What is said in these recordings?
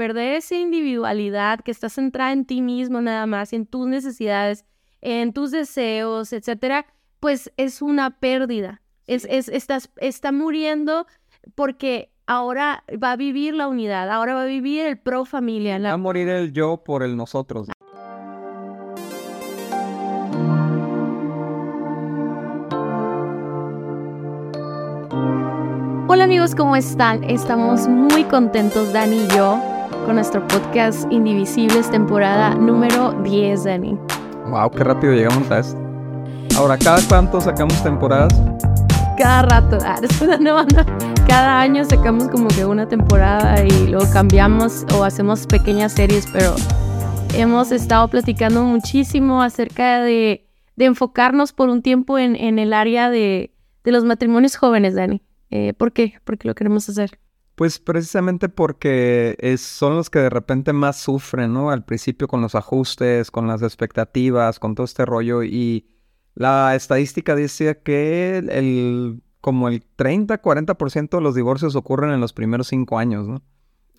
perder esa individualidad que está centrada en ti mismo nada más, en tus necesidades, en tus deseos, etcétera, pues es una pérdida. Es, es, estás, está muriendo porque ahora va a vivir la unidad, ahora va a vivir el pro familia. Va a morir el yo por el nosotros. Hola amigos, ¿cómo están? Estamos muy contentos, Dani y yo, con nuestro podcast Indivisibles, temporada número 10, Dani. Wow, qué rápido llegamos a esto. Ahora, ¿cada cuánto sacamos temporadas? Cada rato, ah, no, cada año sacamos como que una temporada y luego cambiamos o hacemos pequeñas series, pero hemos estado platicando muchísimo acerca de, enfocarnos por un tiempo en, el área de, de los matrimonios jóvenes, Dani. Eh, ¿Por qué? ¿Por qué lo queremos hacer? Pues precisamente porque son los que de repente más sufren, ¿no? Al principio con los ajustes, con las expectativas, con todo este rollo. Y la estadística dice que el, como el 30, 40% de los divorcios ocurren en los primeros cinco años, ¿no?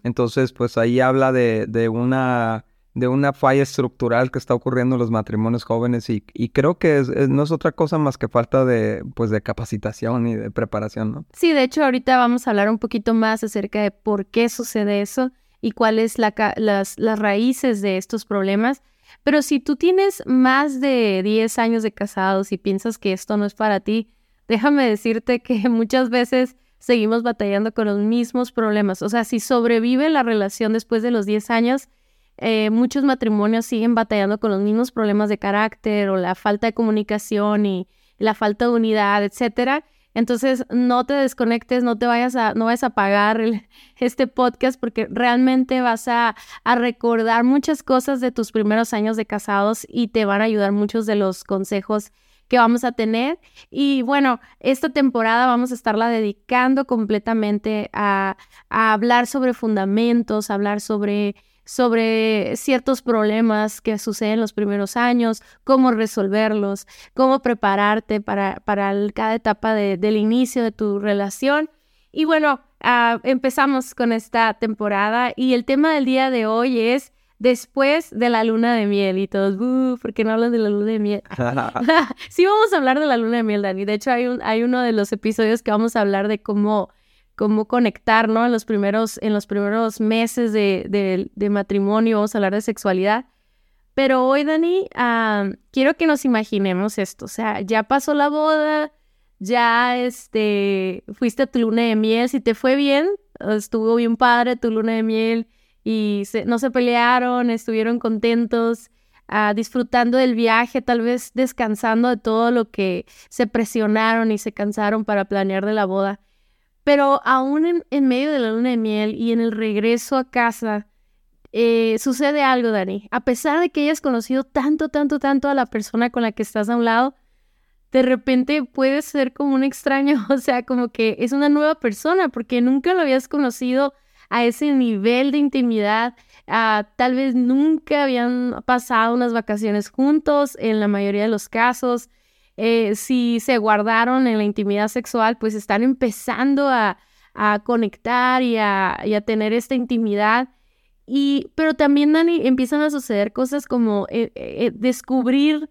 Entonces, pues ahí habla de, de una de una falla estructural que está ocurriendo en los matrimonios jóvenes y, creo que no es otra cosa más que falta de, pues, de capacitación y de preparación, ¿no? Sí, de hecho ahorita vamos a hablar un poquito más acerca de por qué sucede eso y cuáles la, las, las raíces de estos problemas. Pero si tú tienes más de 10 años de casados y piensas que esto no es para ti, déjame decirte que muchas veces seguimos batallando con los mismos problemas. O sea, si sobrevive la relación después de los 10 años, eh, muchos matrimonios siguen batallando con los mismos problemas de carácter o la falta de comunicación y la falta de unidad, etcétera. Entonces, no te desconectes, no te vayas a, no vayas a apagar este podcast porque realmente vas a, a, recordar muchas cosas de tus primeros años de casados y te van a ayudar muchos de los consejos que vamos a tener. Y bueno, esta temporada vamos a estarla dedicando completamente a, a hablar sobre fundamentos, hablar sobre sobre ciertos problemas que suceden en los primeros años, cómo resolverlos, cómo prepararte para, para cada etapa del inicio de tu relación. Y bueno, ah, empezamos con esta temporada y el tema del día de hoy es después de la luna de miel y todos, uh, ¿por qué no hablan de la luna de miel? sí vamos a hablar de la luna de miel, Dani. De hecho, hay, un, hay uno de los episodios que vamos a hablar de cómo cómo conectar, ¿no? En los primeros, en los primeros meses de, matrimonio, vamos a hablar de sexualidad. Pero hoy, Dani, quiero que nos imaginemos esto. O sea, ya pasó la boda, ya este, fuiste a tu luna de miel. Si te fue bien, estuvo bien padre tu luna de miel y no se pelearon, estuvieron contentos, ah, disfrutando del viaje, tal vez descansando de todo lo que se presionaron y se cansaron para planear de la boda. Pero aún en, medio de la luna de miel y en el regreso a casa, eh, sucede algo, Dani. A pesar de que hayas conocido tanto, tanto, tanto a la persona con la que estás a un lado, de repente puedes ser como un extraño, o sea, como que es una nueva persona porque nunca lo habías conocido a ese nivel de intimidad. tal vez nunca habían pasado unas vacaciones juntos en la mayoría de los casos. Eh, si se guardaron en la intimidad sexual, pues están empezando a, conectar y a, tener esta intimidad. Y, pero también, Dani, empiezan a suceder cosas como eh, eh, descubrir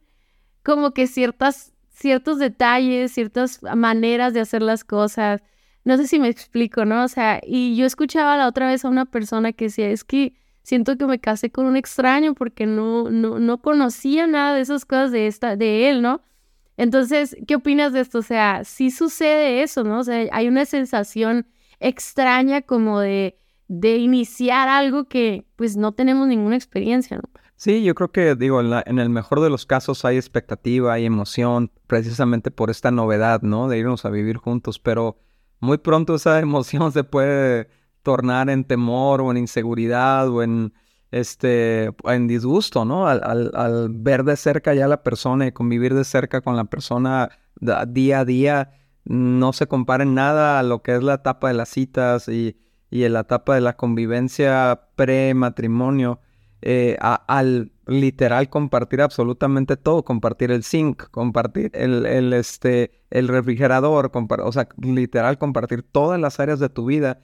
como que ciertas, ciertos detalles, ciertas maneras de hacer las cosas. No sé si me explico, ¿no? O sea, y yo escuchaba la otra vez a una persona que decía, es que siento que me casé con un extraño porque no, no, no conocía nada de esas cosas de, esta, de él, ¿no? Entonces, ¿qué opinas de esto? O sea, sí sucede eso, ¿no? O sea, hay una sensación extraña como de, de iniciar algo que pues no tenemos ninguna experiencia, ¿no? Sí, yo creo que, digo, en, en, el mejor de los casos hay expectativa, hay emoción, precisamente por esta novedad, ¿no? De irnos a vivir juntos, pero muy pronto esa emoción se puede tornar en temor o en inseguridad o en este, en disgusto, ¿no? Al, ver de cerca ya a la persona y convivir de cerca con la persona día a día, no se compara en nada a lo que es la etapa de las citas y, y la etapa de la convivencia pre-matrimonio, eh, al literal compartir absolutamente todo, compartir el zinc, compartir el, el, este, el refrigerador, o sea, literal compartir todas las áreas de tu vida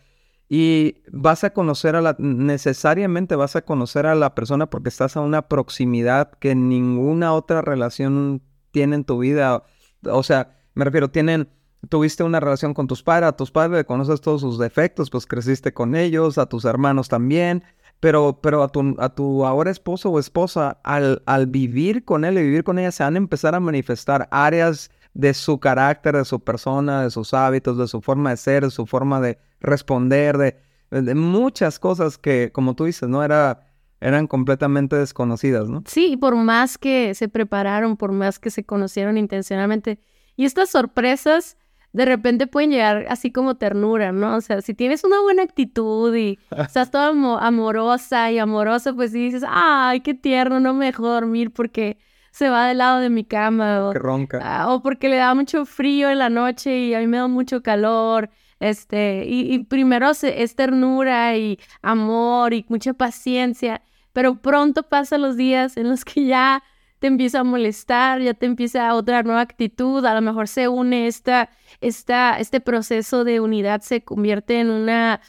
y vas a conocer a la, necesariamente vas a conocer a la persona porque estás a una proximidad que ninguna otra relación tiene en tu vida. O sea, me refiero, tienen, tuviste una relación con tus padres, a tus padres conoces todos sus defectos, pues creciste con ellos, a tus hermanos también, pero, pero a, tu, a tu ahora esposo o esposa, al, al vivir con él y vivir con ella, se van a empezar a manifestar áreas de su carácter, de su persona, de sus hábitos, de su forma de ser, de su forma de responder, de, muchas cosas que, como tú dices, ¿no? Era, eran completamente desconocidas, ¿no? Sí, por más que se prepararon, por más que se conocieron intencionalmente. Y estas sorpresas de repente pueden llegar así como ternura, ¿no? O sea, si tienes una buena actitud y estás toda amorosa y amorosa, pues dices, ay, qué tierno, no me dejo dormir porque se va del lado de mi cama. O, ronca. Ah, o porque le da mucho frío en la noche y a mí me da mucho calor. Este, y, primero es ternura y amor y mucha paciencia, pero pronto pasan los días en los que ya te empieza a molestar, ya te empieza otra nueva actitud, a lo mejor se une esta, esta, este proceso de unidad, se convierte en una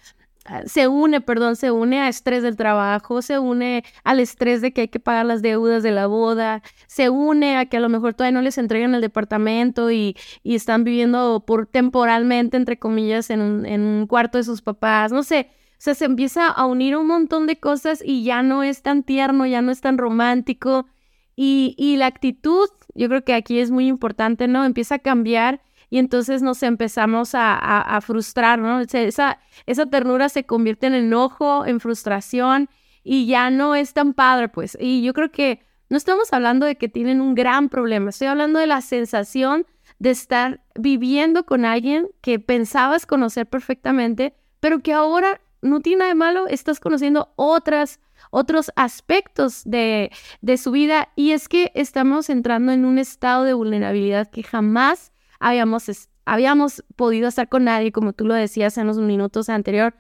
se une, perdón, se une a estrés del trabajo, se une al estrés de que hay que pagar las deudas de la boda, se une a que a lo mejor todavía no les entregan el departamento y, y están viviendo por temporalmente, entre comillas, en un, en un cuarto de sus papás, no sé. O sea, se empieza a unir un montón de cosas y ya no es tan tierno, ya no es tan romántico. Y, y la actitud, yo creo que aquí es muy importante, ¿no? Empieza a cambiar y entonces nos empezamos a, frustrar, ¿no? esa, esa ternura se convierte en enojo, en frustración y ya no es tan padre, pues. Y yo creo que no estamos hablando de que tienen un gran problema, estoy hablando de la sensación de estar viviendo con alguien que pensabas conocer perfectamente, pero que ahora no tiene nada de malo, estás conociendo otras, otros aspectos de, de su vida y es que estamos entrando en un estado de vulnerabilidad que jamás habíamos, habíamos podido estar con nadie, como tú lo decías en los minutos anterior.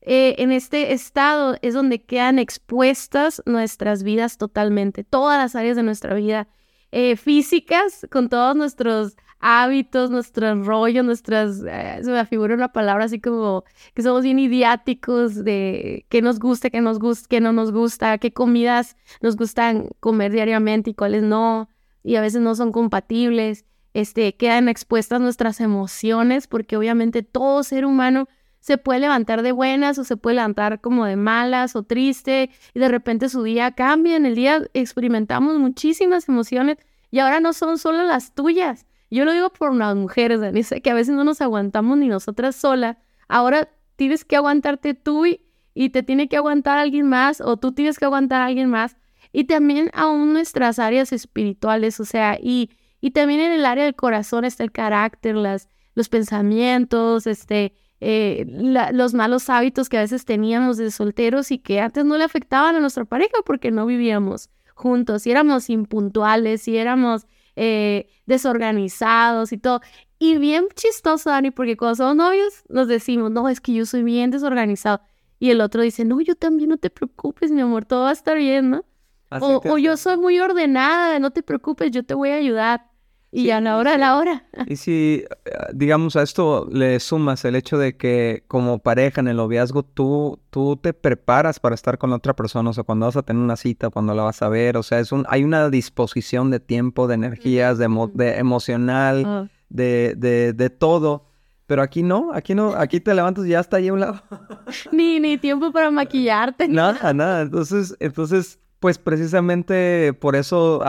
Eh, en este estado es donde quedan expuestas nuestras vidas totalmente, todas las áreas de nuestra vida, eh, físicas, con todos nuestros hábitos, nuestros rollos, nuestras, eh, se me figura una palabra así como que somos bien idiáticos de qué nos gusta, qué nos gusta, qué no nos gusta, qué comidas nos gustan comer diariamente y cuáles no, y a veces no son compatibles este, quedan expuestas nuestras emociones, porque obviamente todo ser humano se puede levantar de buenas o se puede levantar como de malas o triste y de repente su día cambia. En el día experimentamos muchísimas emociones y ahora no son solo las tuyas. Yo lo digo por las mujeres, Dani, sé que a veces no nos aguantamos ni nosotras solas. Ahora tienes que aguantarte tú y, y te tiene que aguantar alguien más o tú tienes que aguantar a alguien más. Y también aún nuestras áreas espirituales, o sea, y y también en el área del corazón está el carácter, las, los pensamientos, este, eh, los malos hábitos que a veces teníamos de solteros y que antes no le afectaban a nuestra pareja porque no vivíamos juntos, y éramos impuntuales, y éramos eh, desorganizados y todo. Y bien chistoso, Dani, porque cuando somos novios nos decimos, no, es que yo soy bien desorganizado. Y el otro dice, no, yo también, no te preocupes, mi amor, todo va a estar bien, ¿no? O, o, yo soy muy ordenada, no te preocupes, yo te voy a ayudar. Y a la hora de la hora. Y si, eh, digamos, a esto le sumas el hecho de que como pareja en el noviazgo tú, tú te preparas para estar con otra persona, o sea, cuando vas a tener una cita, cuando la vas a ver, o sea, es un, hay una disposición de tiempo, de energías, de, de emocional, ah. de, de, de todo. Pero aquí no, aquí no, aquí te levantas y ya está ahí a un lado. ni, ni tiempo para maquillarte. Nada, nada. Entonces, entonces pues precisamente por eso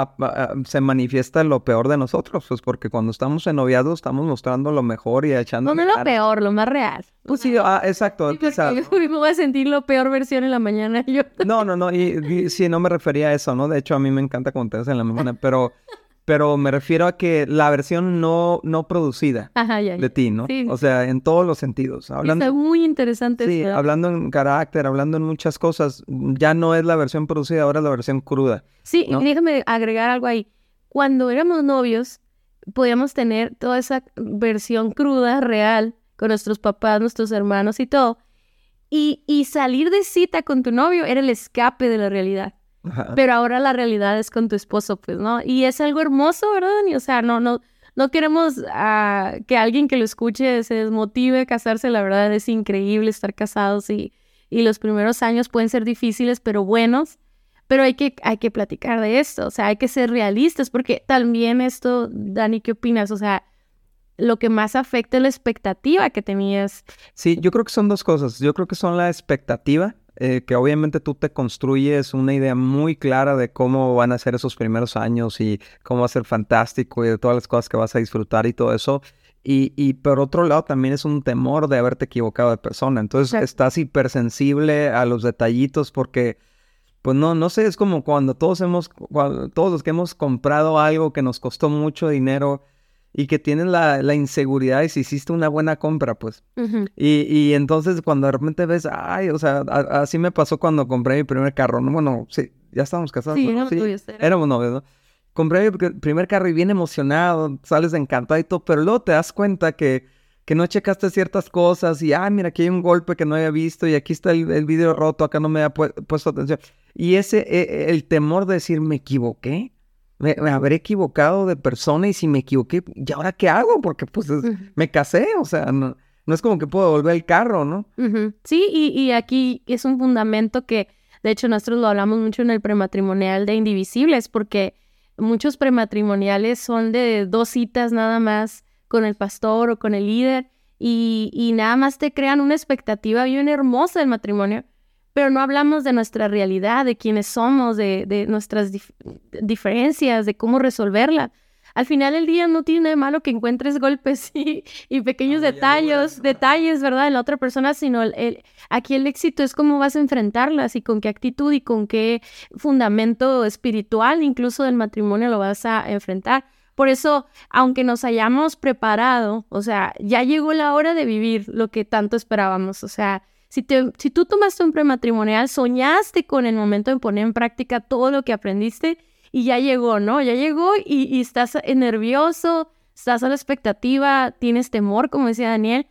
se manifiesta lo peor de nosotros, pues porque cuando estamos en noviazgo estamos mostrando lo mejor y echando... No, no lo peor, lo más real. Pues sí, ah, exacto. Sí, me voy a sentir lo peor versión en la mañana. Yo... No, no, no, y, sí, no me refería a eso, ¿no? De hecho, a mí me encanta cuando te en la mañana, pero pero me refiero a que la versión no, no producida de ti, ¿no? O sea, en todos los sentidos. Hablando, Está muy interesante. Sí, hablando en carácter, hablando en muchas cosas, ya no es la versión producida, ahora es la versión cruda. Sí, déjame agregar algo ahí. Cuando éramos novios, podíamos tener toda esa versión cruda, real, con nuestros papás, nuestros hermanos y todo. Y, y salir de cita con tu novio era el escape de la realidad. Pero ahora la realidad es con tu esposo, pues, ¿no? Y es algo hermoso, ¿verdad? o sea, no, no, no queremos ah, que alguien que lo escuche se desmotive a casarse, la verdad es increíble estar casados y, y los primeros años pueden ser difíciles, pero buenos. Pero hay que, hay que platicar de esto, o sea, hay que ser realistas, porque también esto, Dani, ¿qué opinas? O sea, lo que más afecta es la expectativa que tenías. Sí, yo creo que son dos cosas. Yo creo que son la expectativa, eh, que obviamente tú te construyes una idea muy clara de cómo van a ser esos primeros años y cómo va a ser fantástico y de todas las cosas que vas a disfrutar y todo eso. Y, y por otro lado también es un temor de haberte equivocado de persona. Entonces estás hipersensible a los detallitos porque pues no, no sé, es como cuando todos hemos, todos los que hemos comprado algo que nos costó mucho dinero y que tienes la, la inseguridad de si hiciste una buena compra, pues. y, y, entonces cuando de repente ves, ay, o sea, así me pasó cuando compré mi primer carro, ¿no? Bueno, sí, ya estábamos casados. Sí, ¿no? sí, éramos novios, ¿no? Compré mi primer carro y bien emocionado, sales encantado y todo, pero luego te das cuenta que que no checaste ciertas cosas y, ah, mira, aquí hay un golpe que no había visto y aquí está el, el vidrio roto, acá no me había puesto atención. Y ese, e, e, el temor de decir, me equivoqué, me, habré equivocado de persona y si me equivoqué, ¿y ahora qué hago? Porque pues me casé, o sea, no, no es como que puedo volver el carro, ¿no? Sí, y, y aquí es un fundamento que, de hecho, nosotros lo hablamos mucho en el prematrimonial de Indivisibles, porque muchos prematrimoniales son de dos citas nada más con el pastor o con el líder y, y nada más te crean una expectativa bien hermosa del matrimonio, pero no hablamos de nuestra realidad, de quiénes somos, de, de nuestras diferencias, de cómo resolverla. Al final del día no tiene de malo que encuentres golpes y, y pequeños detalles, detalles, ¿verdad? En la otra persona, sino el, aquí el éxito es cómo vas a enfrentarlas y con qué actitud y con qué fundamento espiritual incluso del matrimonio lo vas a enfrentar. Por eso, aunque nos hayamos preparado, o sea, ya llegó la hora de vivir lo que tanto esperábamos. O sea, si, tú tomaste un prematrimonial, soñaste con el momento de poner en práctica todo lo que aprendiste y ya llegó, ¿no? Ya llegó y, y estás nervioso, estás a la expectativa, tienes temor, como decía Daniel.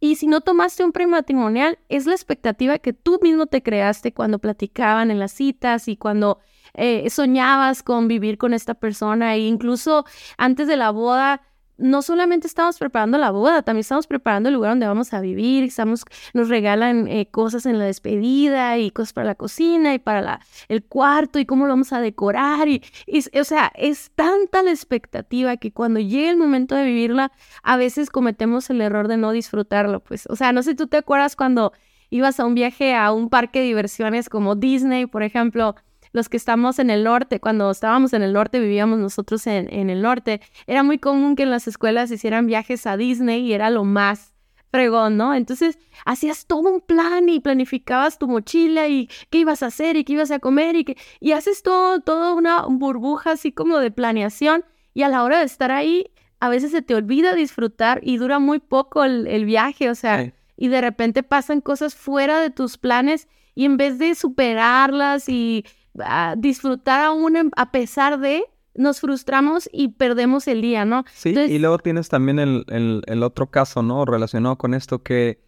Y si no tomaste un prematrimonial, es la expectativa que tú mismo te creaste cuando platicaban en las citas y cuando eh, soñabas con vivir con esta persona e incluso antes de la boda no solamente estamos preparando la boda, también estamos preparando el lugar donde vamos a vivir, estamos, nos regalan eh, cosas en la despedida y cosas para la cocina y para la, el cuarto y cómo lo vamos a decorar y, o sea, es tanta la expectativa que cuando llega el momento de vivirla, a veces cometemos el error de no disfrutarlo, pues, o sea, no sé, tú te acuerdas cuando ibas a un viaje a un parque de diversiones como Disney, por ejemplo, los que estamos en el norte, cuando estábamos en el norte, vivíamos nosotros en, en el norte, era muy común que en las escuelas hicieran viajes a Disney y era lo más fregón, ¿no? Entonces hacías todo un plan y planificabas tu mochila y qué ibas a hacer y qué ibas a comer y que y haces todo, toda una burbuja así como de planeación y a la hora de estar ahí a veces se te olvida disfrutar y dura muy poco el, viaje, o sea, y de repente pasan cosas fuera de tus planes y en vez de superarlas y disfrutar aún a pesar de, nos frustramos y perdemos el día, ¿no? Sí, y luego tienes también el, el, otro caso, ¿no? Relacionado con esto que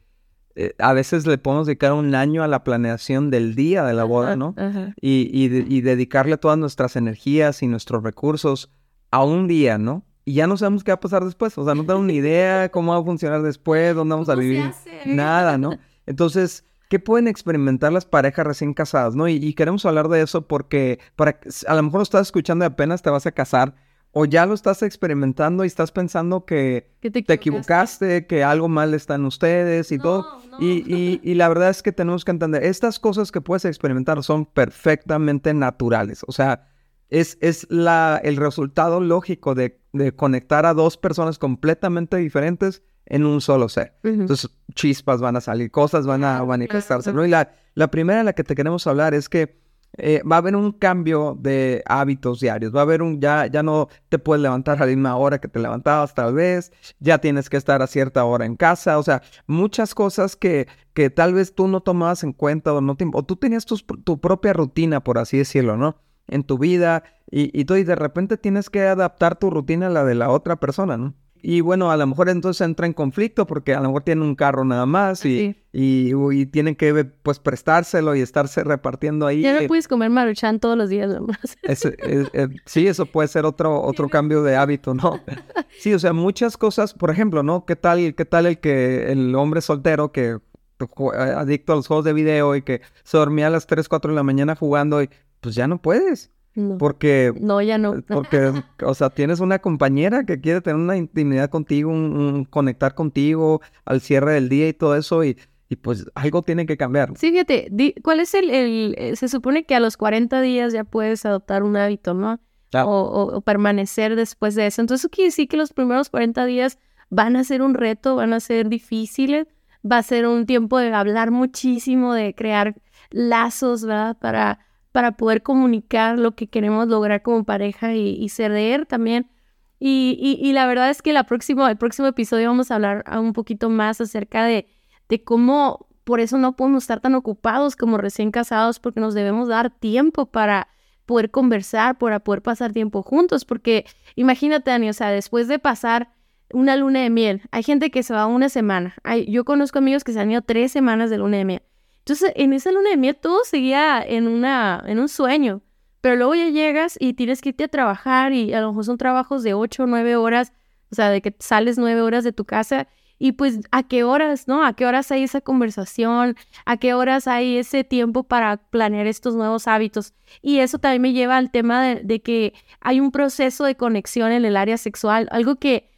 eh, a veces le podemos dedicar un año a la planeación del día de la boda, ¿no? Y, y, dedicarle todas nuestras energías y nuestros recursos a un día, ¿no? Y ya no sabemos qué va a pasar después, o sea, no tenemos ni idea cómo va a funcionar después, dónde vamos a vivir, nada, ¿no? Entonces, ¿Qué pueden experimentar las parejas recién casadas? ¿no? Y, queremos hablar de eso porque para, a lo mejor lo estás escuchando y apenas te vas a casar o ya lo estás experimentando y estás pensando que, te, equivocaste? que algo mal está en ustedes y todo. y, y, la verdad es que tenemos que entender, estas cosas que puedes experimentar son perfectamente naturales. O sea, es, es la, el resultado lógico de, de conectar a dos personas completamente diferentes en un solo ser. Entonces, chispas van a salir, cosas van a manifestarse. ¿no? Y la, la primera en la que te queremos hablar es que eh, va a haber un cambio de hábitos diarios. Va a haber un, ya, ya no te puedes levantar a la misma hora que te levantabas tal vez, ya tienes que estar a cierta hora en casa, o sea, muchas cosas que, que tal vez tú no tomabas en cuenta o no o tú tenías tu, tu propia rutina, por así decirlo, ¿no? En tu vida y, y, tú, y de repente tienes que adaptar tu rutina a la de la otra persona, ¿no? Y bueno, a lo mejor entonces entra en conflicto porque a lo mejor tienen un carro nada más y, y, y, tienen que pues prestárselo y estarse repartiendo ahí. Ya no puedes comer maruchan todos los días, eh, sí, eso puede ser otro, otro cambio de hábito, ¿no? Sí, o sea, muchas cosas, por ejemplo, ¿no? ¿Qué tal, qué tal el que el hombre soltero que eh, adicto a los juegos de video y que se dormía a las 3, 4 de la mañana jugando y pues ya no puedes. Porque. No, ya no. Porque, o sea, tienes una compañera que quiere tener una intimidad contigo, un, conectar contigo al cierre del día y todo eso, y, y pues algo tiene que cambiar. Sí, fíjate, ¿cuál es el, el, eh, Se supone que a los 40 días ya puedes adoptar un hábito, ¿no? O, o, permanecer después de eso. Entonces, eso quiere decir que los primeros 40 días van a ser un reto, van a ser difíciles, va a ser un tiempo de hablar muchísimo, de crear lazos, ¿verdad? Para para poder comunicar lo que queremos lograr como pareja y, ceder también. Y, y, la verdad es que la próxima, el próximo episodio vamos a hablar un poquito más acerca de, de cómo por eso no podemos estar tan ocupados como recién casados, porque nos debemos dar tiempo para poder conversar, para poder pasar tiempo juntos, porque imagínate, Dani, o sea, después de pasar una luna de miel, hay gente que se va una semana, hay, yo conozco amigos que se han ido tres semanas de luna de miel, entonces, en esa luna de miel todo seguía en, una, en un sueño, pero luego ya llegas y tienes que irte a trabajar y a lo mejor son trabajos de 8 o 9 horas, o sea, de que sales 9 horas de tu casa y pues a qué horas, ¿no? A qué horas hay esa conversación, a qué horas hay ese tiempo para planear estos nuevos hábitos. Y eso también me lleva al tema de, de que hay un proceso de conexión en el área sexual, algo que,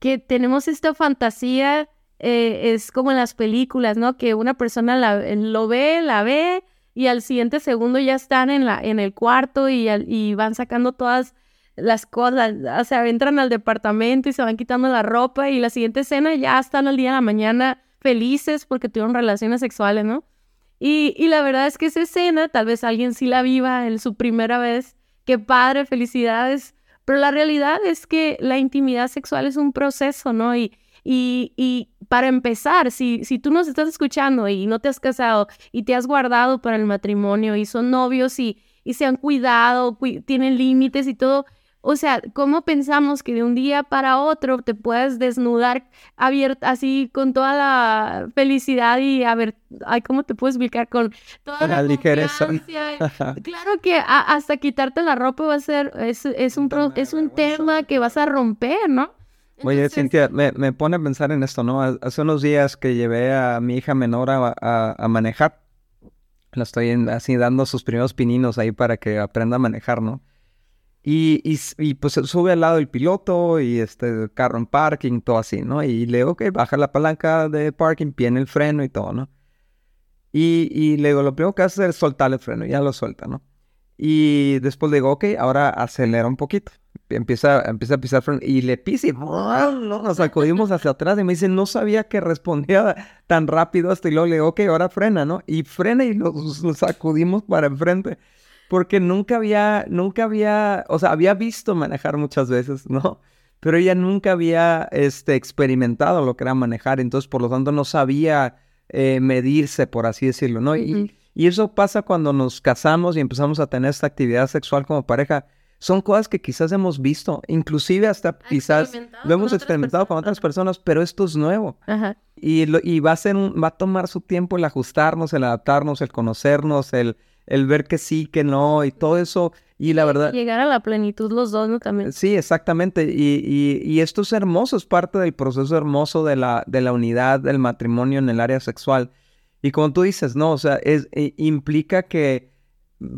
que tenemos esta fantasía eh, es como en las películas, ¿no? Que una persona la, lo ve, la ve y al siguiente segundo ya están en, la, en el cuarto y, y van sacando todas las cosas, o sea, entran al departamento y se van quitando la ropa y la siguiente escena ya están al día de la mañana felices porque tuvieron relaciones sexuales, ¿no? Y, y la verdad es que esa escena, tal vez alguien sí la viva en su primera vez, qué padre, felicidades, pero la realidad es que la intimidad sexual es un proceso, ¿no? Y, y, y para empezar, si, si tú nos estás escuchando y no te has casado y te has guardado para el matrimonio y son novios y, y se han cuidado, tienen límites y todo, o sea, ¿cómo pensamos que de un día para otro te puedas desnudar abierta así con toda la felicidad y a ver, ay, ¿cómo te puedes explicar con toda la, ligereza? claro que hasta quitarte la ropa va a ser, es, es un, es un tema que vas a romper, ¿no? Oye, Cintia, me, me, pone a pensar en esto, ¿no? Hace unos días que llevé a mi hija menor a, a, manejar. La estoy así dando sus primeros pininos ahí para que aprenda a manejar, ¿no? Y, y, y, pues sube al lado el piloto y este carro en parking, todo así, ¿no? Y le digo, ok, baja la palanca de parking, tiene el freno y todo, ¿no? Y, y le digo, lo primero que hace es soltar el freno, ya lo suelta, ¿no? Y después le digo, ok, ahora acelera un poquito empieza, empieza a pisar y le pisa y nos sacudimos hacia atrás y me dice, no sabía que respondía tan rápido esto y luego le digo, ok, ahora frena, ¿no? Y frena y nos, sacudimos para enfrente porque nunca había, nunca había, o sea, había visto manejar muchas veces, ¿no? Pero ella nunca había este, experimentado lo que era manejar, entonces por lo tanto no sabía eh, medirse, por así decirlo, ¿no? y, y eso pasa cuando nos casamos y empezamos a tener esta actividad sexual como pareja son cosas que quizás hemos visto, inclusive hasta quizás lo hemos experimentado con otras personas, pero esto es nuevo. Y, y va a ser va a tomar su tiempo el ajustarnos, el adaptarnos, el conocernos, el, el ver que sí, que no, y todo eso. Y la verdad. Llegar a la plenitud los dos, ¿no? También. Sí, exactamente. Y, y, y, esto es hermoso, es parte del proceso hermoso de la, de la unidad del matrimonio en el área sexual. Y como tú dices, ¿no? O sea, es, eh, implica que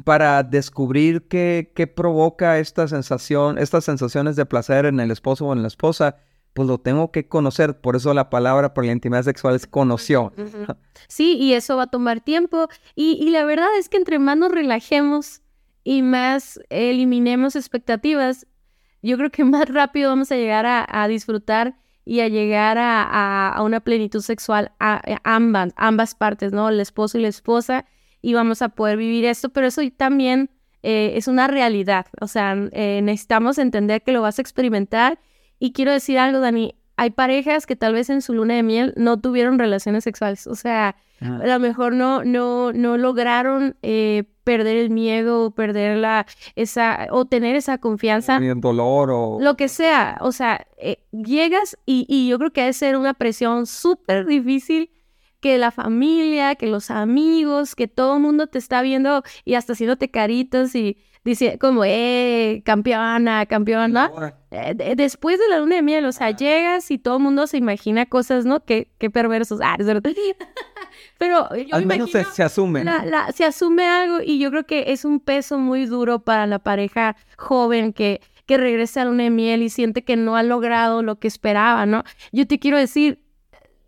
para descubrir qué, qué provoca esta sensación, estas sensaciones de placer en el esposo o en la esposa, pues lo tengo que conocer. Por eso la palabra por la intimidad sexual es conoció. Sí, y eso va a tomar tiempo. Y, la verdad es que entre más nos relajemos y más eliminemos expectativas, yo creo que más rápido vamos a llegar a, disfrutar y a llegar a, a, una plenitud sexual a, ambas, ambas partes, ¿no? El esposo y la esposa y vamos a poder vivir esto, pero eso también eh, es una realidad, o sea, eh, necesitamos entender que lo vas a experimentar. Y quiero decir algo, Dani, hay parejas que tal vez en su luna de miel no tuvieron relaciones sexuales, o sea, a lo mejor no, no, no lograron eh, perder el miedo, perder la, esa, o tener esa confianza. El dolor o... Lo que sea, o sea, eh, llegas y, y yo creo que debe ser una presión súper difícil que la familia, que los amigos, que todo el mundo te está viendo y hasta haciéndote caritas y dice como, eh, campeona, campeona. Eh, después de la luna de miel, o sea, llegas y todo el mundo se imagina cosas, ¿no? Qué, qué perversos. Ah, Pero yo Al menos se, asume. se asume algo y yo creo que es un peso muy duro para la pareja joven que, que regresa a la luna de miel y siente que no ha logrado lo que esperaba, ¿no? Yo te quiero decir,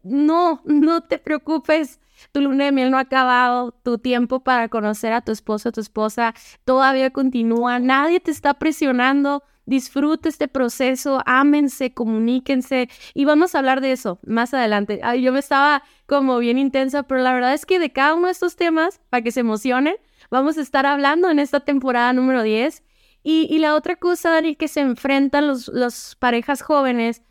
no, no te preocupes. Tu luna de miel no ha acabado, tu tiempo para conocer a tu esposo o tu esposa todavía continúa, nadie te está presionando, disfruta este proceso, ámense, comuníquense y vamos a hablar de eso más adelante. yo me estaba como bien intensa, pero la verdad es que de cada uno de estos temas, para que se emocionen, vamos a estar hablando en esta temporada número 10. Y, la otra cosa, Dani, que se enfrentan los, los parejas jóvenes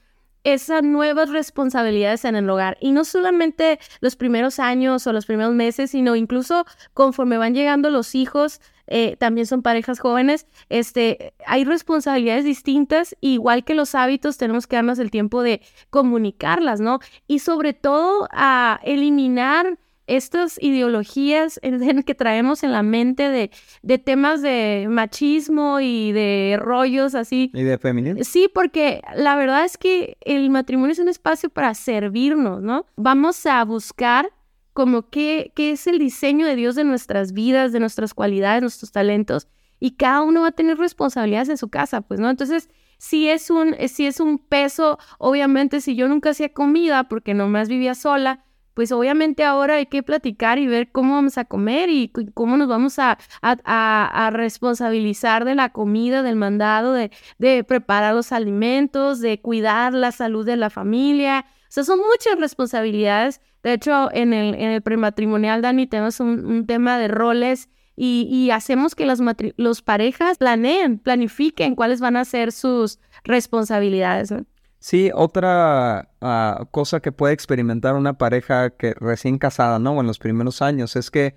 esas nuevas responsabilidades en el hogar. Y no solamente los primeros años o los primeros meses, sino incluso conforme van llegando los hijos, eh, también son parejas jóvenes, este, hay responsabilidades distintas, igual que los hábitos, tenemos que darnos el tiempo de comunicarlas, ¿no? Y sobre todo a eliminar estas ideologías que traemos en la mente de, de, temas de machismo y de rollos así. ¿Y de feminismo? Sí, porque la verdad es que el matrimonio es un espacio para servirnos, ¿no? Vamos a buscar como qué, qué es el diseño de Dios de nuestras vidas, de nuestras cualidades, nuestros talentos, y cada uno va a tener responsabilidades en su casa, pues, ¿no? Entonces, si es un, si es un peso, obviamente, si yo nunca hacía comida porque nomás vivía sola, pues obviamente ahora hay que platicar y ver cómo vamos a comer y cómo nos vamos a, a, responsabilizar de la comida, del mandado, de, de, preparar los alimentos, de cuidar la salud de la familia. O sea, son muchas responsabilidades. De hecho, en el, prematrimonial, Dani, tenemos un, tema de roles y, y hacemos que las los parejas planeen, planifiquen cuáles van a ser sus responsabilidades. Sí, otra ah, cosa que puede experimentar una pareja que recién casada, ¿no? O en los primeros años, es que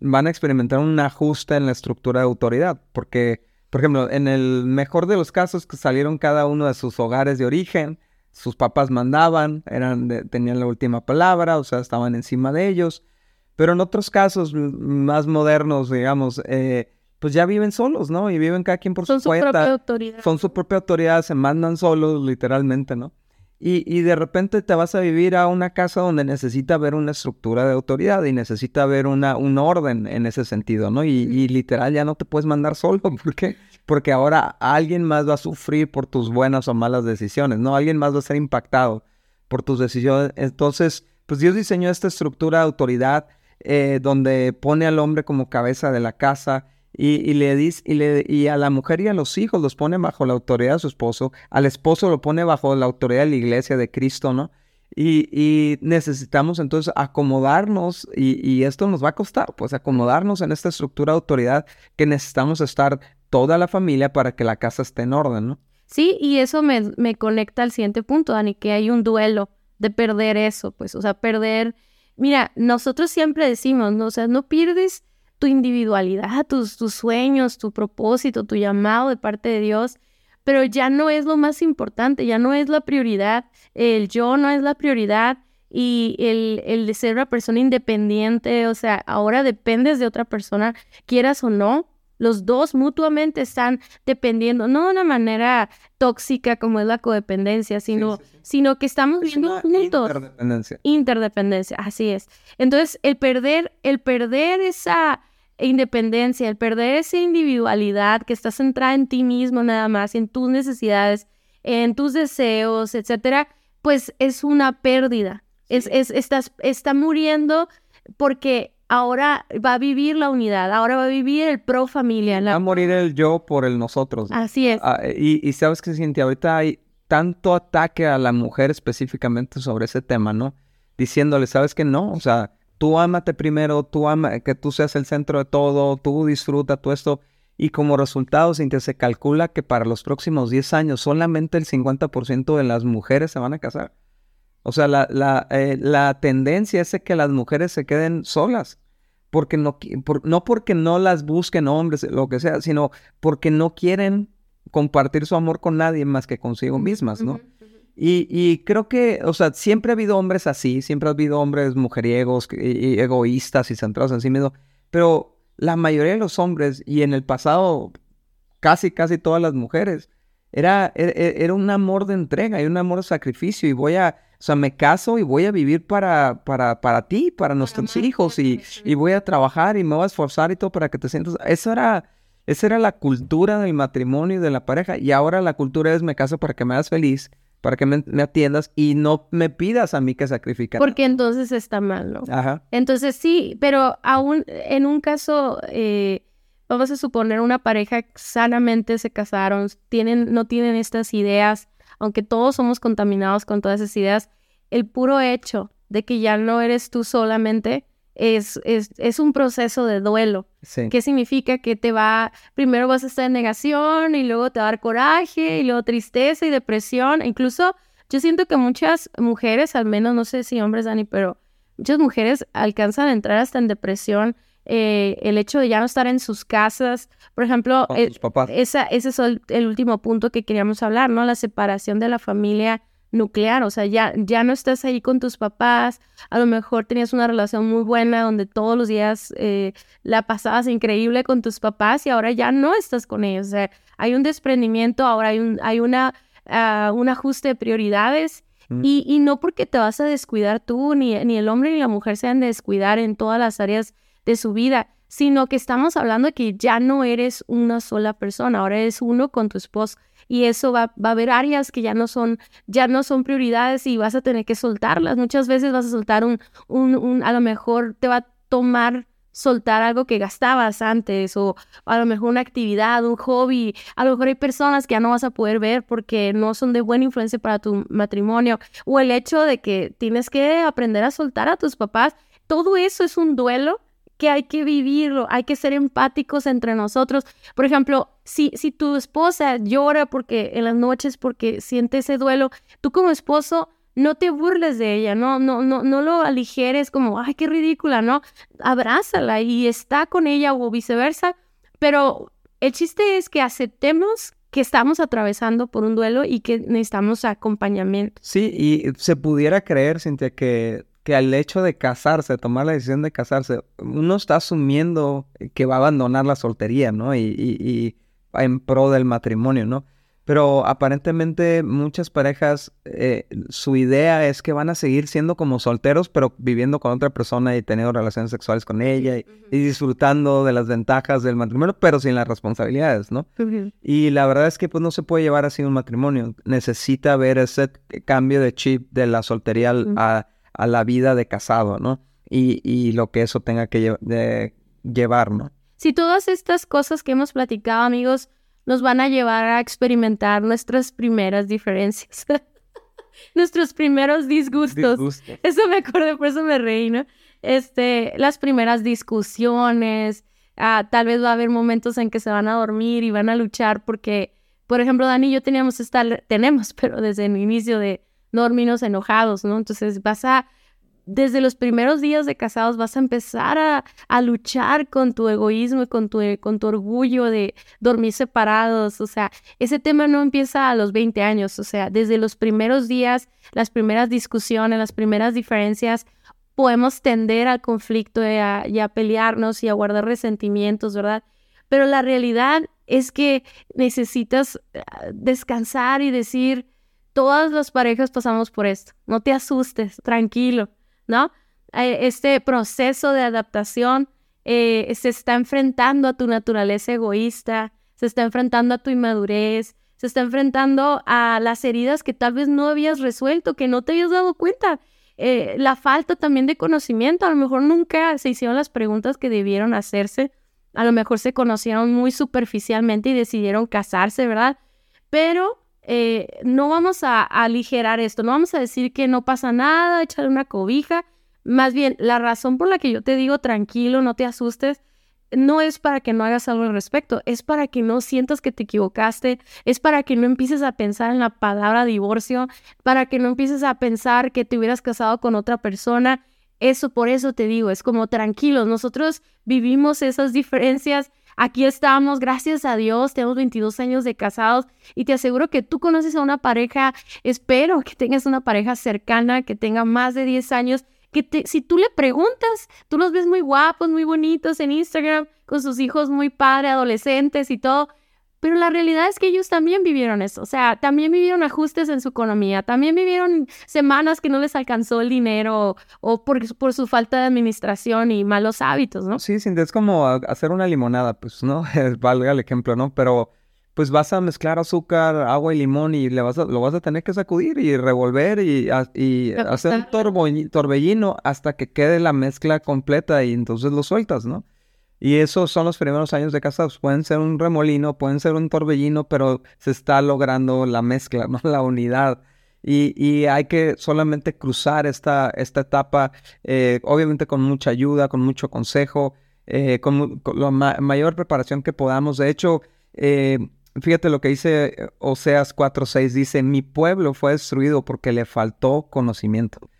van a experimentar un ajuste en la estructura de autoridad. Porque, por ejemplo, en el mejor de los casos que salieron cada uno de sus hogares de origen, sus papás mandaban, eran tenían la última palabra, o sea, estaban encima de ellos. Pero en otros casos más modernos, digamos, eh, pues ya viven solos, ¿no? Y viven cada quien por su, su cuenta. propia autoridad. Son su propia autoridad, se mandan solos, literalmente, ¿no? Y, y, de repente te vas a vivir a una casa donde necesita haber una estructura de autoridad y necesita haber una, un orden en ese sentido, ¿no? Y, y, literal ya no te puedes mandar solo. ¿Por qué? Porque ahora alguien más va a sufrir por tus buenas o malas decisiones, ¿no? Alguien más va a ser impactado por tus decisiones. Entonces, pues Dios diseñó esta estructura de autoridad eh, donde pone al hombre como cabeza de la casa y, le dice, y, le, y a la mujer y a los hijos los pone bajo la autoridad de su esposo, al esposo lo pone bajo la autoridad de la iglesia de Cristo, ¿no? Y, y necesitamos entonces acomodarnos, y, y, esto nos va a costar, pues acomodarnos en esta estructura de autoridad que necesitamos estar toda la familia para que la casa esté en orden, ¿no? Sí, y eso me, me conecta al siguiente punto, Dani, que hay un duelo de perder eso, pues, o sea, perder, mira, nosotros siempre decimos, ¿no? O sea, no pierdes tu individualidad, tus, tus sueños, tu propósito, tu llamado de parte de Dios, pero ya no es lo más importante, ya no es la prioridad, el yo no es la prioridad y el, el de ser una persona independiente, o sea, ahora dependes de otra persona, quieras o no, los dos mutuamente están dependiendo, no de una manera tóxica como es la codependencia, sino, sino que estamos viviendo juntos. Interdependencia. Interdependencia, así es. Entonces, el perder, el perder esa independencia, el perder esa individualidad que está centrada en ti mismo nada más, en tus necesidades, en tus deseos, etcétera, pues es una pérdida. Es, es, estás, está muriendo porque ahora va a vivir la unidad, ahora va a vivir el pro familia. Va a morir el yo por el nosotros. Así es. Ah, y, y, sabes que, Cintia, ahorita hay tanto ataque a la mujer específicamente sobre ese tema, ¿no? Diciéndole, ¿sabes que no? O sea, tú ámate primero, tú ama, que tú seas el centro de todo, tú disfruta, todo esto. Y como resultado, se calcula que para los próximos 10 años solamente el 50% de las mujeres se van a casar. O sea, la, la, eh, la tendencia es que las mujeres se queden solas. Porque no, no porque no las busquen hombres, lo que sea, sino porque no quieren compartir su amor con nadie más que consigo mismas, ¿no? Y, y, creo que, o sea, siempre ha habido hombres así, siempre ha habido hombres mujeriegos y, egoístas y centrados en sí mismos, pero la mayoría de los hombres, y en el pasado casi, casi todas las mujeres, era, era, era un amor de entrega y un amor de sacrificio y voy a, o sea, me caso y voy a vivir para, para, para ti, para nuestros hijos y, y, voy a trabajar y me voy a esforzar y todo para que te sientas. Eso era, esa era la cultura del matrimonio y de la pareja y ahora la cultura es me caso para que me hagas feliz para que me, atiendas y no me pidas a mí que sacrifique. Porque entonces está mal, ¿no? Ajá. Entonces sí, pero aún en un caso, eh, vamos a suponer una pareja sanamente se casaron, tienen, no tienen estas ideas, aunque todos somos contaminados con todas esas ideas, el puro hecho de que ya no eres tú solamente, es, es, un proceso de duelo. Sí. ¿Qué significa? Que te va, primero vas a estar en negación y luego te va a dar coraje y luego tristeza y depresión. incluso yo siento que muchas mujeres, al menos no sé si hombres, Dani, pero muchas mujeres alcanzan a entrar hasta en depresión. Eh, el hecho de ya no estar en sus casas, por ejemplo, eh, esa, ese es el último punto que queríamos hablar, ¿no? La separación de la familia nuclear, o sea, ya, ya no estás ahí con tus papás, a lo mejor tenías una relación muy buena donde todos los días eh, la pasabas increíble con tus papás y ahora ya no estás con ellos, o sea, hay un desprendimiento, ahora hay un, hay una, ah, un ajuste de prioridades mm. y, y, no porque te vas a descuidar tú, ni, ni el hombre ni la mujer se han de descuidar en todas las áreas de su vida, sino que estamos hablando de que ya no eres una sola persona, ahora eres uno con tu esposo y eso va, a haber áreas que ya no son, ya no son prioridades y vas a tener que soltarlas. Muchas veces vas a soltar un, un, un a lo mejor te va a tomar soltar algo que gastabas antes o a lo mejor una actividad, un hobby. A lo mejor hay personas que ya no vas a poder ver porque no son de buena influencia para tu matrimonio o el hecho de que tienes que aprender a soltar a tus papás. Todo eso es un duelo que hay que vivirlo, hay que ser empáticos entre nosotros. Por ejemplo, si, si tu esposa llora porque en las noches porque siente ese duelo, tú como esposo no te burles de ella, no, no, no, no lo aligeres como, ay, qué ridícula, ¿no? Abrázala y está con ella o viceversa. Pero el chiste es que aceptemos que estamos atravesando por un duelo y que necesitamos acompañamiento. Sí, y se pudiera creer, Cintia, que que al hecho de casarse, tomar la decisión de casarse, uno está asumiendo que va a abandonar la soltería, ¿no? Y, y, en pro del matrimonio, ¿no? Pero aparentemente muchas parejas, eh, su idea es que van a seguir siendo como solteros, pero viviendo con otra persona y teniendo relaciones sexuales con ella y, disfrutando de las ventajas del matrimonio, pero sin las responsabilidades, ¿no? Y la verdad es que pues no se puede llevar así un matrimonio. Necesita ver ese cambio de chip de la soltería a a la vida de casado, ¿no? Y, y lo que eso tenga que llevar, ¿no? Si todas estas cosas que hemos platicado, amigos, nos van a llevar a experimentar nuestras primeras diferencias, nuestros primeros disgustos. Eso me acuerdo, por eso me reí, ¿no? Este, las primeras discusiones, ah, tal vez va a haber momentos en que se van a dormir y van a luchar porque, por ejemplo, Dani y yo teníamos esta, tenemos, pero desde el inicio de no dormirnos enojados, ¿no? Entonces vas a, desde los primeros días de casados, vas a empezar a, a luchar con tu egoísmo y con tu, con tu orgullo de dormir separados. O sea, ese tema no empieza a los 20 años, o sea, desde los primeros días, las primeras discusiones, las primeras diferencias, podemos tender al conflicto y a, pelearnos y a guardar resentimientos, ¿verdad? Pero la realidad es que necesitas ah, descansar y decir, todas las parejas pasamos por esto. No te asustes, tranquilo, ¿no? Eh, este proceso de adaptación eh, se está enfrentando a tu naturaleza egoísta, se está enfrentando a tu inmadurez, se está enfrentando a las heridas que tal vez no habías resuelto, que no te habías dado cuenta. Eh, la falta también de conocimiento, a lo mejor nunca se hicieron las preguntas que debieron hacerse, a lo mejor se conocieron muy superficialmente y decidieron casarse, ¿verdad? Pero eh, no vamos a, aligerar esto, no vamos a decir que no pasa nada, echarle una cobija. Más bien, la razón por la que yo te digo tranquilo, no te asustes, no es para que no hagas algo al respecto, es para que no sientas que te equivocaste, es para que no empieces a pensar en la palabra divorcio, para que no empieces a pensar que te hubieras casado con otra persona. Eso por eso te digo, es como tranquilos, nosotros vivimos esas diferencias, aquí estamos, gracias a Dios, tenemos 22 años de casados y te aseguro que tú conoces a una pareja, espero que tengas una pareja cercana, que tenga más de 10 años que si tú le preguntas, tú los ves muy guapos, muy bonitos en Instagram, con sus hijos muy padres, adolescentes y todo, pero la realidad es que ellos también vivieron eso, o sea, también vivieron ajustes en su economía, también vivieron semanas que no les alcanzó el dinero o, por, por, su falta de administración y malos hábitos, ¿no? Sí, sí, es como hacer una limonada, pues, ¿no? Valga el ejemplo, ¿no? Pero pues vas a mezclar azúcar, agua y limón y le vas a, lo vas a tener que sacudir y revolver y, hacer un torbellino hasta que quede la mezcla completa y entonces lo sueltas, ¿no? Y esos son los primeros años de casados. Pueden ser un remolino, pueden ser un torbellino, pero se está logrando la mezcla, ¿no? La unidad. Y, hay que solamente cruzar esta, esta etapa, eh, obviamente con mucha ayuda, con mucho consejo, eh, con, la mayor preparación que podamos. De hecho, eh, Fíjate lo que dice Oseas 4:6, dice, mi pueblo fue destruido porque le faltó conocimiento.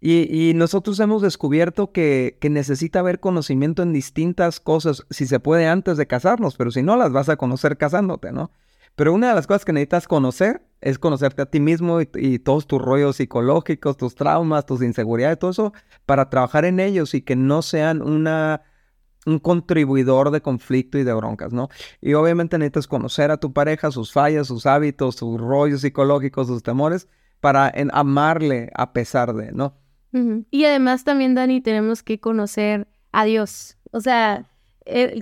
Y, nosotros hemos descubierto que, que, necesita haber conocimiento en distintas cosas, si se puede antes de casarnos, pero si no, las vas a conocer casándote, ¿no? Pero una de las cosas que necesitas conocer es conocerte a ti mismo y, todos tus rollos psicológicos, tus traumas, tus inseguridades, todo eso, para trabajar en ellos y que no sean una un contribuidor de conflicto y de broncas, ¿no? Y obviamente necesitas conocer a tu pareja, sus fallas, sus hábitos, sus rollos psicológicos, sus temores, para amarle a pesar de, ¿no? Y además también, Dani, tenemos que conocer a Dios. O sea,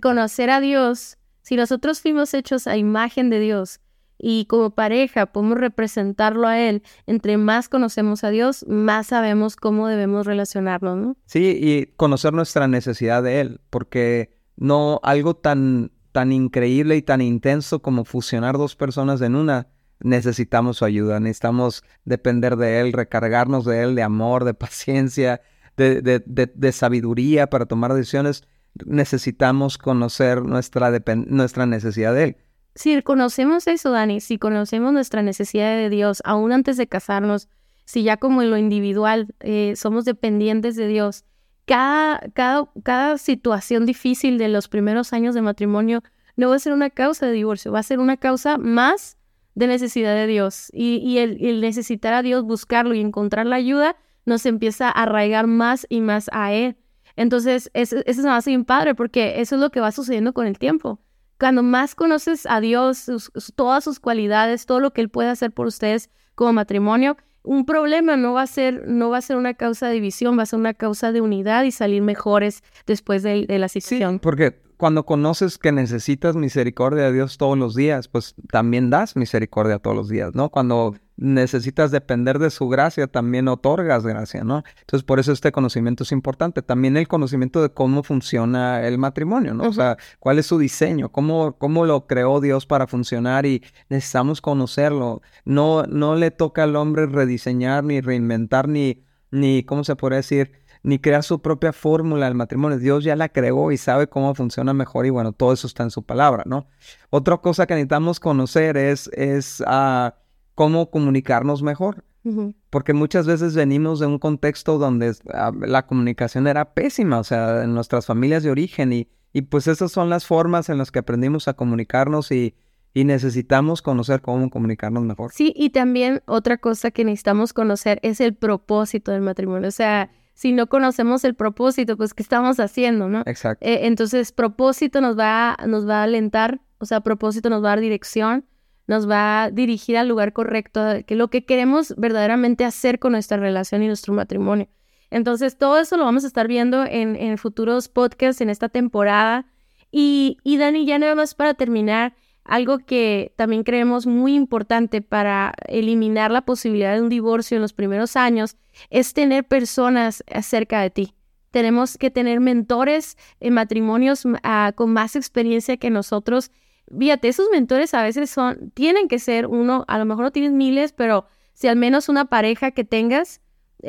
conocer a Dios, si nosotros fuimos hechos a imagen de Dios, y como pareja podemos representarlo a Él. Entre más conocemos a Dios, más sabemos cómo debemos relacionarnos, ¿no? Sí, y conocer nuestra necesidad de Él, porque no algo tan, tan increíble y tan intenso como fusionar dos personas en una, necesitamos su ayuda, necesitamos depender de Él, recargarnos de Él, de amor, de paciencia, de, de, de, sabiduría para tomar decisiones. Necesitamos conocer nuestra, nuestra necesidad de Él si conocemos eso, Dani, si conocemos nuestra necesidad de Dios, aún antes de casarnos, si ya como en lo individual eh, somos dependientes de Dios, cada, cada, cada situación difícil de los primeros años de matrimonio no va a ser una causa de divorcio, va a ser una causa más de necesidad de Dios. Y, el, necesitar a Dios, buscarlo y encontrar la ayuda, nos empieza a arraigar más y más a Él. Entonces, eso, eso es más bien padre porque eso es lo que va sucediendo con el tiempo cuando más conoces a Dios, todas sus cualidades, todo lo que Él puede hacer por ustedes como matrimonio, un problema no va a ser, no va a ser una causa de división, va a ser una causa de unidad y salir mejores después de, la situación. Sí, porque cuando conoces que necesitas misericordia de Dios todos los días, pues también das misericordia todos los días, ¿no? Cuando necesitas depender de su gracia, también otorgas gracia, ¿no? Entonces, por eso este conocimiento es importante. También el conocimiento de cómo funciona el matrimonio, ¿no? O sea, cuál es su diseño, cómo, cómo lo creó Dios para funcionar y necesitamos conocerlo. No, no le toca al hombre rediseñar, ni reinventar, ni, ni, ¿cómo se puede decir? Ni crear su propia fórmula del matrimonio. Dios ya la creó y sabe cómo funciona mejor y bueno, todo eso está en su palabra, ¿no? Otra cosa que necesitamos conocer es, es ah, cómo comunicarnos mejor. Porque muchas veces venimos de un contexto donde ah, la comunicación era pésima, o sea, en nuestras familias de origen y, y pues esas son las formas en las que aprendimos a comunicarnos y, y necesitamos conocer cómo comunicarnos mejor. Sí, y también otra cosa que necesitamos conocer es el propósito del matrimonio, o sea, si no conocemos el propósito, pues ¿qué estamos haciendo, no? Exacto. Eh, entonces, propósito nos va, nos va a alentar, o sea, propósito nos va a dar dirección, nos va a dirigir al lugar correcto, que lo que queremos verdaderamente hacer con nuestra relación y nuestro matrimonio. Entonces, todo eso lo vamos a estar viendo en, en futuros podcasts en esta temporada. Y, y Dani, ya nada más para terminar, algo que también creemos muy importante para eliminar la posibilidad de un divorcio en los primeros años es tener personas cerca de ti. Tenemos que tener mentores en matrimonios ah, con más experiencia que nosotros. Fíjate, esos mentores a veces son, tienen que ser uno, a lo mejor no tienes miles, pero si al menos una pareja que tengas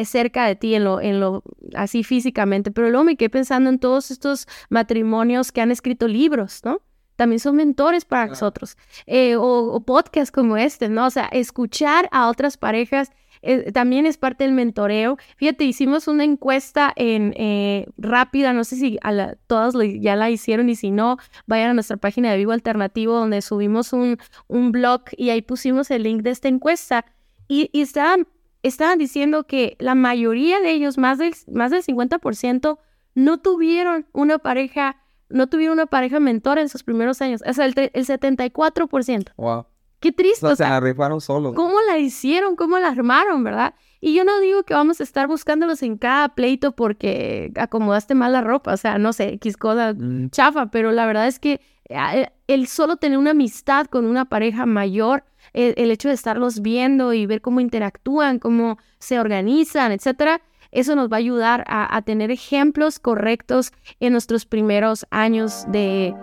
cerca de ti en lo, en lo así físicamente, pero luego me quedé pensando en todos estos matrimonios que han escrito libros, ¿no? También son mentores para nosotros. Eh, o, o podcasts como este, ¿no? O sea, escuchar a otras parejas eh, también es parte del mentoreo. Fíjate, hicimos una encuesta en eh, rápida, no sé si a todos ya la hicieron y si no, vayan a nuestra página de Vivo Alternativo donde subimos un, un blog y ahí pusimos el link de esta encuesta y, estaban, estaban diciendo que la mayoría de ellos, más del, más del 50%, no tuvieron una pareja, no tuvieron una pareja mentora en sus primeros años. O sea, el, el 74%. Wow. Qué triste. O sea, se arribaron solos. ¿Cómo la hicieron? ¿Cómo la armaron, verdad? Y yo no digo que vamos a estar buscándolos en cada pleito porque acomodaste mal la ropa, o sea, no sé, X cosa mm. chafa, pero la verdad es que eh, el solo tener una amistad con una pareja mayor, el, hecho de estarlos viendo y ver cómo interactúan, cómo se organizan, etcétera, eso nos va a ayudar a, tener ejemplos correctos en nuestros primeros años de,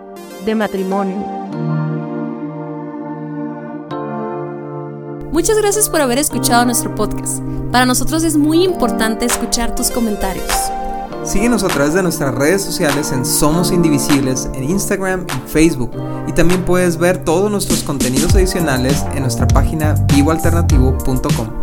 de matrimonio. Muchas gracias por haber escuchado nuestro podcast. Para nosotros es muy importante escuchar tus comentarios. Síguenos a través de nuestras redes sociales en Somos Indivisibles, en Instagram y Facebook. Y también puedes ver todos nuestros contenidos adicionales en nuestra página vivoalternativo.com.